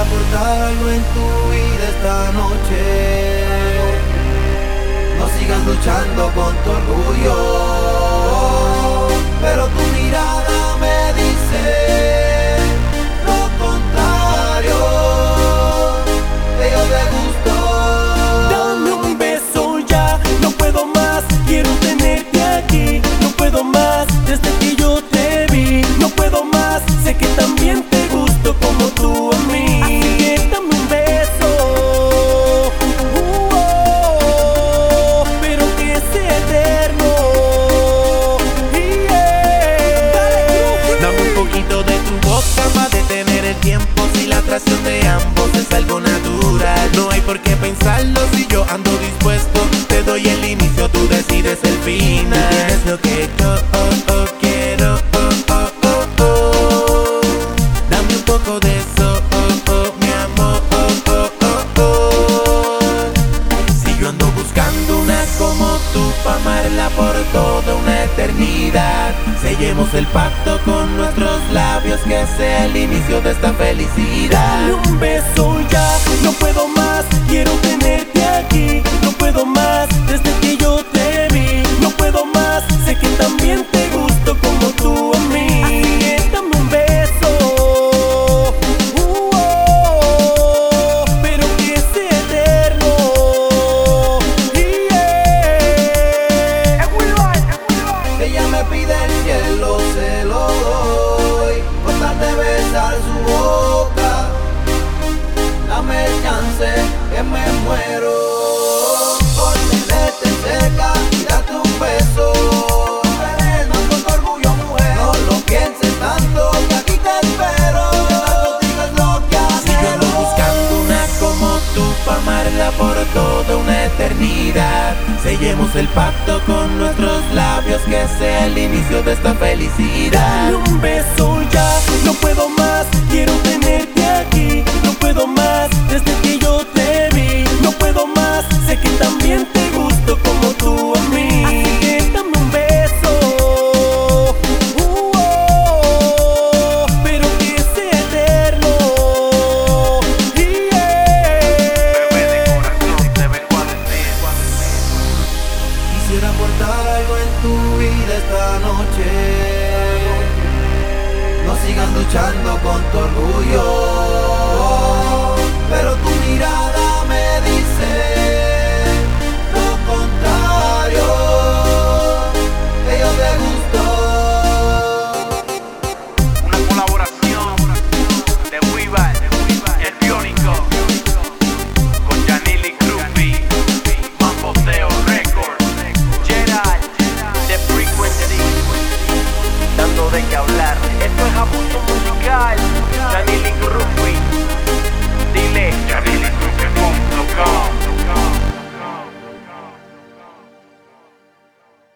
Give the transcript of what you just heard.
encontrar algo en tu vida esta noche. No sigas luchando con tu por qué pensarlo si yo ando dispuesto Te doy el inicio, tú decides el final. Tienes lo que yo oh, oh, quiero oh, oh, oh, oh. Dame un poco de eso, oh, oh, mi amor oh, oh, oh, oh. Si yo ando buscando una como tú pa' amarla por toda una eternidad. Sellemos el pacto con nuestros labios que sea el inicio de esta felicidad. Dame un beso ya, Sellemos el pacto con nuestros labios que sea el inicio de esta felicidad. Dame un beso ya, no puedo más, quiero tenerte aquí, Quisiera aportar algo en tu vida esta noche. No sigas luchando con tu orgullo, pero tu mirada. de qué hablar. Esto es abuso musical.